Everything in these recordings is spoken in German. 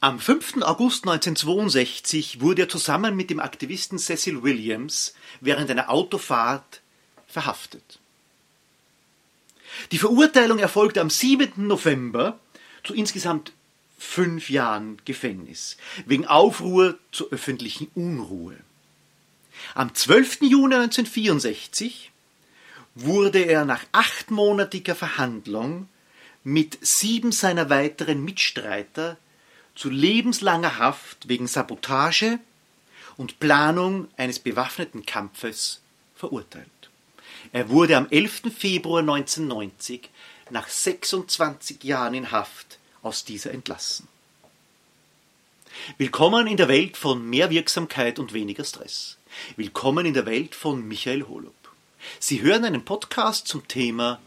Am 5. August 1962 wurde er zusammen mit dem Aktivisten Cecil Williams während einer Autofahrt verhaftet. Die Verurteilung erfolgte am 7. November zu insgesamt fünf Jahren Gefängnis wegen Aufruhr zur öffentlichen Unruhe. Am 12. Juni 1964 wurde er nach achtmonatiger Verhandlung mit sieben seiner weiteren Mitstreiter zu lebenslanger Haft wegen Sabotage und Planung eines bewaffneten Kampfes verurteilt. Er wurde am 11. Februar 1990 nach 26 Jahren in Haft aus dieser entlassen. Willkommen in der Welt von mehr Wirksamkeit und weniger Stress. Willkommen in der Welt von Michael Holub. Sie hören einen Podcast zum Thema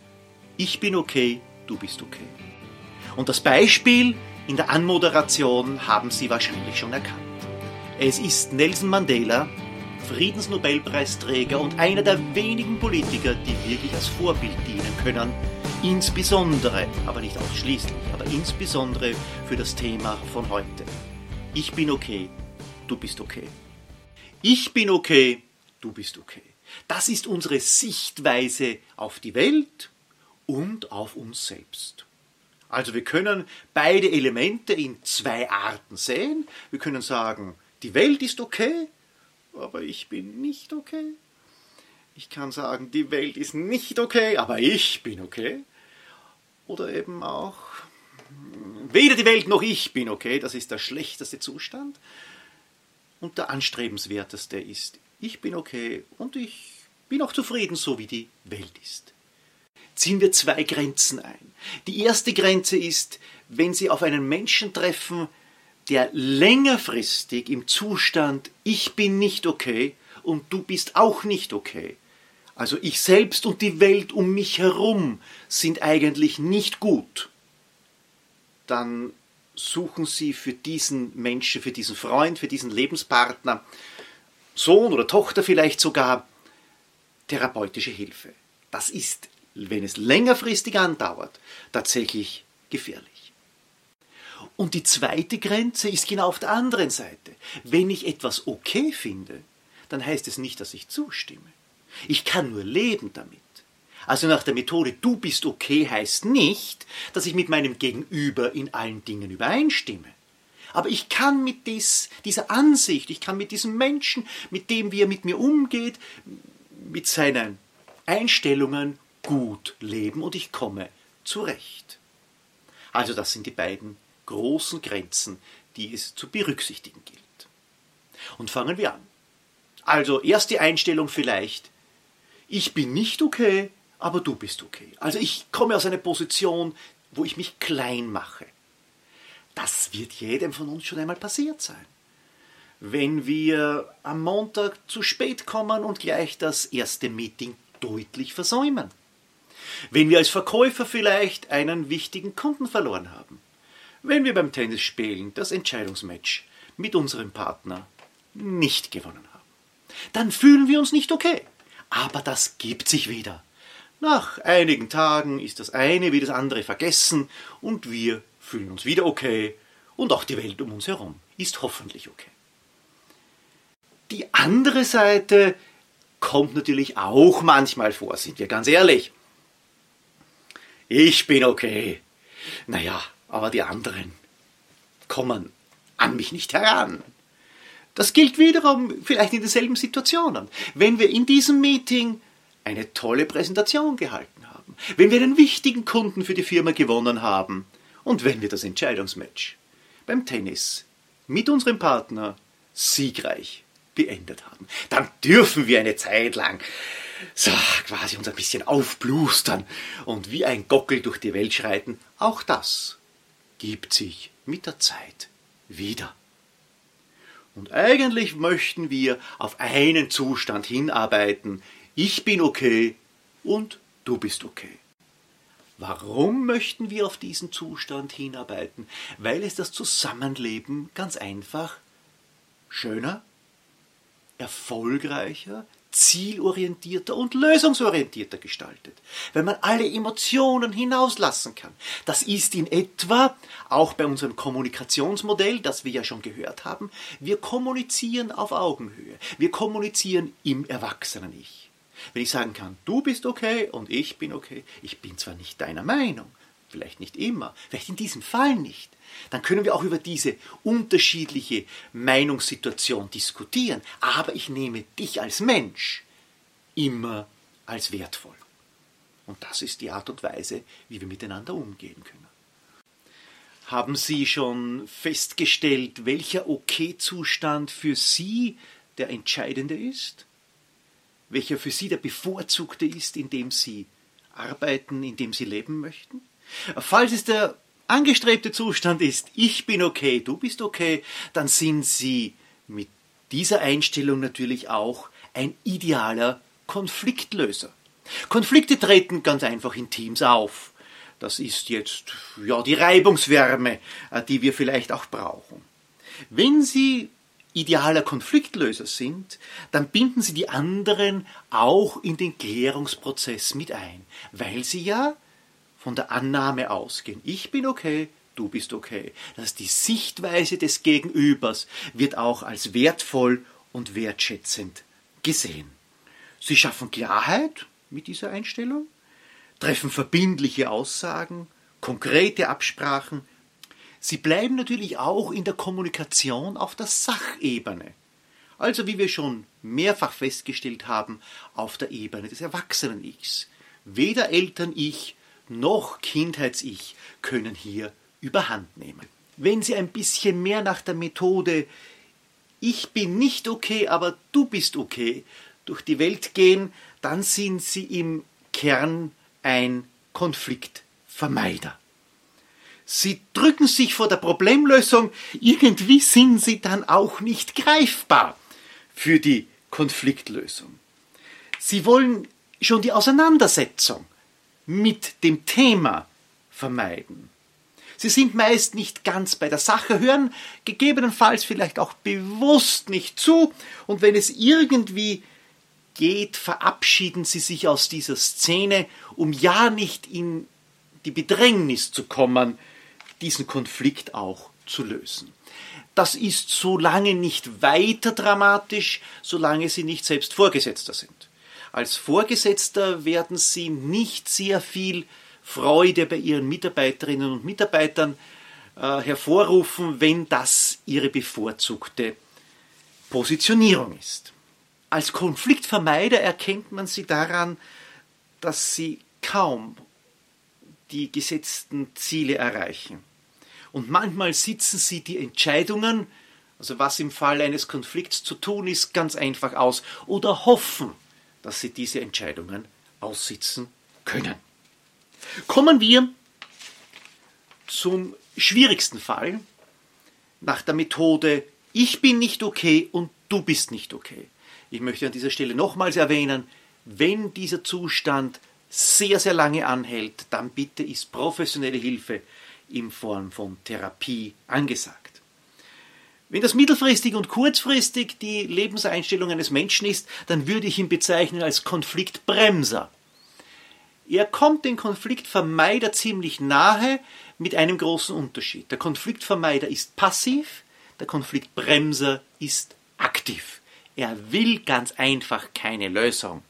Ich bin okay, du bist okay. Und das Beispiel in der Anmoderation haben Sie wahrscheinlich schon erkannt. Es ist Nelson Mandela, Friedensnobelpreisträger und einer der wenigen Politiker, die wirklich als Vorbild dienen können, insbesondere, aber nicht ausschließlich, aber insbesondere für das Thema von heute. Ich bin okay, du bist okay. Ich bin okay, du bist okay. Das ist unsere Sichtweise auf die Welt und auf uns selbst. Also wir können beide Elemente in zwei Arten sehen. Wir können sagen, die Welt ist okay, aber ich bin nicht okay. Ich kann sagen, die Welt ist nicht okay, aber ich bin okay. Oder eben auch, weder die Welt noch ich bin okay, das ist der schlechteste Zustand. Und der anstrebenswerteste ist, ich bin okay und ich bin auch zufrieden, so wie die Welt ist ziehen wir zwei Grenzen ein. Die erste Grenze ist, wenn Sie auf einen Menschen treffen, der längerfristig im Zustand Ich bin nicht okay und du bist auch nicht okay. Also ich selbst und die Welt um mich herum sind eigentlich nicht gut. Dann suchen Sie für diesen Menschen, für diesen Freund, für diesen Lebenspartner, Sohn oder Tochter vielleicht sogar, therapeutische Hilfe. Das ist wenn es längerfristig andauert, tatsächlich gefährlich. Und die zweite Grenze ist genau auf der anderen Seite. Wenn ich etwas okay finde, dann heißt es nicht, dass ich zustimme. Ich kann nur leben damit. Also nach der Methode du bist okay heißt nicht, dass ich mit meinem Gegenüber in allen Dingen übereinstimme. Aber ich kann mit dies, dieser Ansicht, ich kann mit diesem Menschen, mit dem wie er mit mir umgeht, mit seinen Einstellungen gut leben und ich komme zurecht. Also das sind die beiden großen Grenzen, die es zu berücksichtigen gilt. Und fangen wir an. Also erste Einstellung vielleicht, ich bin nicht okay, aber du bist okay. Also ich komme aus einer Position, wo ich mich klein mache. Das wird jedem von uns schon einmal passiert sein. Wenn wir am Montag zu spät kommen und gleich das erste Meeting deutlich versäumen. Wenn wir als Verkäufer vielleicht einen wichtigen Kunden verloren haben. Wenn wir beim Tennisspielen das Entscheidungsmatch mit unserem Partner nicht gewonnen haben. Dann fühlen wir uns nicht okay. Aber das gibt sich wieder. Nach einigen Tagen ist das eine wie das andere vergessen und wir fühlen uns wieder okay und auch die Welt um uns herum ist hoffentlich okay. Die andere Seite kommt natürlich auch manchmal vor, sind wir ganz ehrlich. Ich bin okay. Naja, aber die anderen kommen an mich nicht heran. Das gilt wiederum vielleicht in denselben Situationen. Wenn wir in diesem Meeting eine tolle Präsentation gehalten haben, wenn wir einen wichtigen Kunden für die Firma gewonnen haben und wenn wir das Entscheidungsmatch beim Tennis mit unserem Partner siegreich beendet haben, dann dürfen wir eine Zeit lang so quasi uns ein bisschen aufblustern und wie ein Gockel durch die Welt schreiten, auch das gibt sich mit der Zeit wieder. Und eigentlich möchten wir auf einen Zustand hinarbeiten, ich bin okay und du bist okay. Warum möchten wir auf diesen Zustand hinarbeiten? Weil es das Zusammenleben ganz einfach schöner, erfolgreicher, zielorientierter und lösungsorientierter gestaltet, wenn man alle Emotionen hinauslassen kann. Das ist in etwa auch bei unserem Kommunikationsmodell, das wir ja schon gehört haben, wir kommunizieren auf Augenhöhe, wir kommunizieren im Erwachsenen-Ich. Wenn ich sagen kann, du bist okay und ich bin okay, ich bin zwar nicht deiner Meinung, vielleicht nicht immer, vielleicht in diesem Fall nicht, dann können wir auch über diese unterschiedliche Meinungssituation diskutieren. Aber ich nehme dich als Mensch immer als wertvoll. Und das ist die Art und Weise, wie wir miteinander umgehen können. Haben Sie schon festgestellt, welcher Okay-Zustand für Sie der entscheidende ist? Welcher für Sie der bevorzugte ist, in dem Sie arbeiten, in dem Sie leben möchten? Falls es der angestrebte Zustand ist, ich bin okay, du bist okay, dann sind Sie mit dieser Einstellung natürlich auch ein idealer Konfliktlöser. Konflikte treten ganz einfach in Teams auf. Das ist jetzt ja die Reibungswärme, äh, die wir vielleicht auch brauchen. Wenn Sie idealer Konfliktlöser sind, dann binden Sie die anderen auch in den Klärungsprozess mit ein, weil Sie ja von der Annahme ausgehen. Ich bin okay, du bist okay. Das die Sichtweise des Gegenübers wird auch als wertvoll und wertschätzend gesehen. Sie schaffen Klarheit mit dieser Einstellung, treffen verbindliche Aussagen, konkrete Absprachen. Sie bleiben natürlich auch in der Kommunikation auf der Sachebene. Also wie wir schon mehrfach festgestellt haben, auf der Ebene des Erwachsenen-Ichs. Weder Eltern-Ich noch Kindheits-Ich können hier überhand nehmen. Wenn Sie ein bisschen mehr nach der Methode Ich bin nicht okay, aber du bist okay durch die Welt gehen, dann sind Sie im Kern ein Konfliktvermeider. Sie drücken sich vor der Problemlösung, irgendwie sind Sie dann auch nicht greifbar für die Konfliktlösung. Sie wollen schon die Auseinandersetzung mit dem Thema vermeiden. Sie sind meist nicht ganz bei der Sache, hören gegebenenfalls vielleicht auch bewusst nicht zu und wenn es irgendwie geht, verabschieden sie sich aus dieser Szene, um ja nicht in die Bedrängnis zu kommen, diesen Konflikt auch zu lösen. Das ist so lange nicht weiter dramatisch, solange sie nicht selbst Vorgesetzter sind. Als Vorgesetzter werden Sie nicht sehr viel Freude bei Ihren Mitarbeiterinnen und Mitarbeitern äh, hervorrufen, wenn das Ihre bevorzugte Positionierung ist. Als Konfliktvermeider erkennt man Sie daran, dass Sie kaum die gesetzten Ziele erreichen. Und manchmal sitzen Sie die Entscheidungen, also was im Fall eines Konflikts zu tun ist, ganz einfach aus oder hoffen, dass sie diese Entscheidungen aussitzen können. Kommen wir zum schwierigsten Fall nach der Methode Ich bin nicht okay und du bist nicht okay. Ich möchte an dieser Stelle nochmals erwähnen, wenn dieser Zustand sehr, sehr lange anhält, dann bitte ist professionelle Hilfe in Form von Therapie angesagt. Wenn das mittelfristig und kurzfristig die Lebenseinstellung eines Menschen ist, dann würde ich ihn bezeichnen als Konfliktbremser. Er kommt den Konfliktvermeider ziemlich nahe mit einem großen Unterschied. Der Konfliktvermeider ist passiv, der Konfliktbremser ist aktiv. Er will ganz einfach keine Lösung,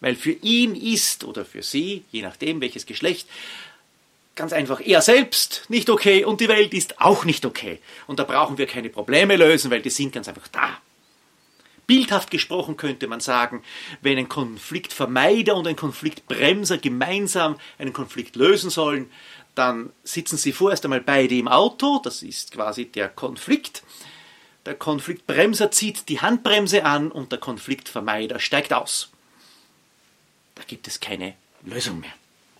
weil für ihn ist oder für sie, je nachdem welches Geschlecht, Ganz einfach, er selbst nicht okay und die Welt ist auch nicht okay. Und da brauchen wir keine Probleme lösen, weil die sind ganz einfach da. Bildhaft gesprochen könnte man sagen, wenn ein Konfliktvermeider und ein Konfliktbremser gemeinsam einen Konflikt lösen sollen, dann sitzen sie vorerst einmal beide im Auto, das ist quasi der Konflikt. Der Konfliktbremser zieht die Handbremse an und der Konfliktvermeider steigt aus. Da gibt es keine Lösung mehr.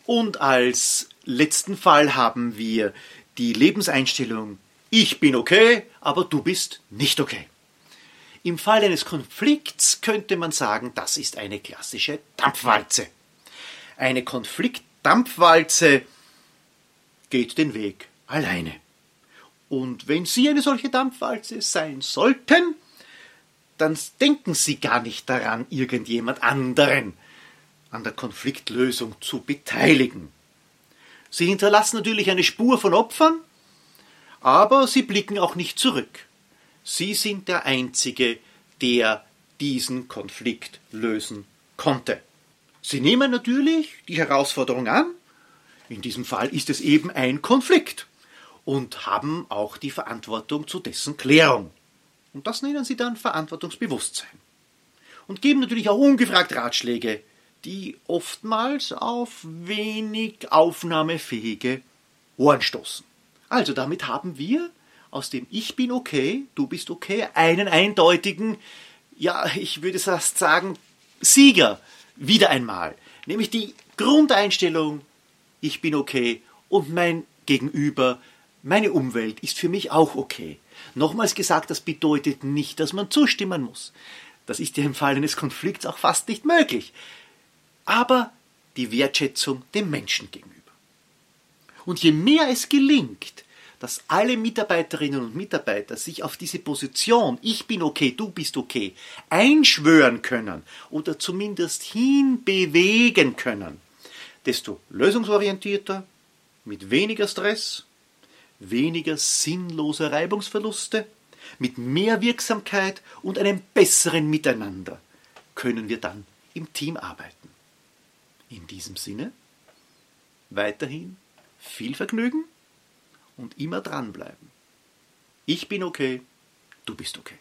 Und als letzten Fall haben wir die Lebenseinstellung ich bin okay, aber du bist nicht okay. Im Fall eines Konflikts könnte man sagen, das ist eine klassische Dampfwalze. Eine Konfliktdampfwalze geht den Weg alleine. Und wenn Sie eine solche Dampfwalze sein sollten, dann denken Sie gar nicht daran, irgendjemand anderen an der Konfliktlösung zu beteiligen. Sie hinterlassen natürlich eine Spur von Opfern, aber Sie blicken auch nicht zurück. Sie sind der Einzige, der diesen Konflikt lösen konnte. Sie nehmen natürlich die Herausforderung an, in diesem Fall ist es eben ein Konflikt, und haben auch die Verantwortung zu dessen Klärung. Und das nennen sie dann Verantwortungsbewusstsein. Und geben natürlich auch ungefragt Ratschläge, die oftmals auf wenig aufnahmefähige Ohren stoßen. Also damit haben wir aus dem Ich bin okay, du bist okay, einen eindeutigen, ja, ich würde fast sagen, Sieger wieder einmal. Nämlich die Grundeinstellung, ich bin okay und mein Gegenüber, meine Umwelt ist für mich auch okay. Nochmals gesagt, das bedeutet nicht, dass man zustimmen muss. Das ist ja im Fall eines Konflikts auch fast nicht möglich. Aber die Wertschätzung dem Menschen gegenüber. Und je mehr es gelingt, dass alle Mitarbeiterinnen und Mitarbeiter sich auf diese Position, ich bin okay, du bist okay, einschwören können oder zumindest hinbewegen können, desto lösungsorientierter, mit weniger Stress, weniger sinnloser Reibungsverluste, mit mehr Wirksamkeit und einem besseren Miteinander können wir dann im Team arbeiten. In diesem Sinne, weiterhin viel Vergnügen und immer dranbleiben. Ich bin okay, du bist okay.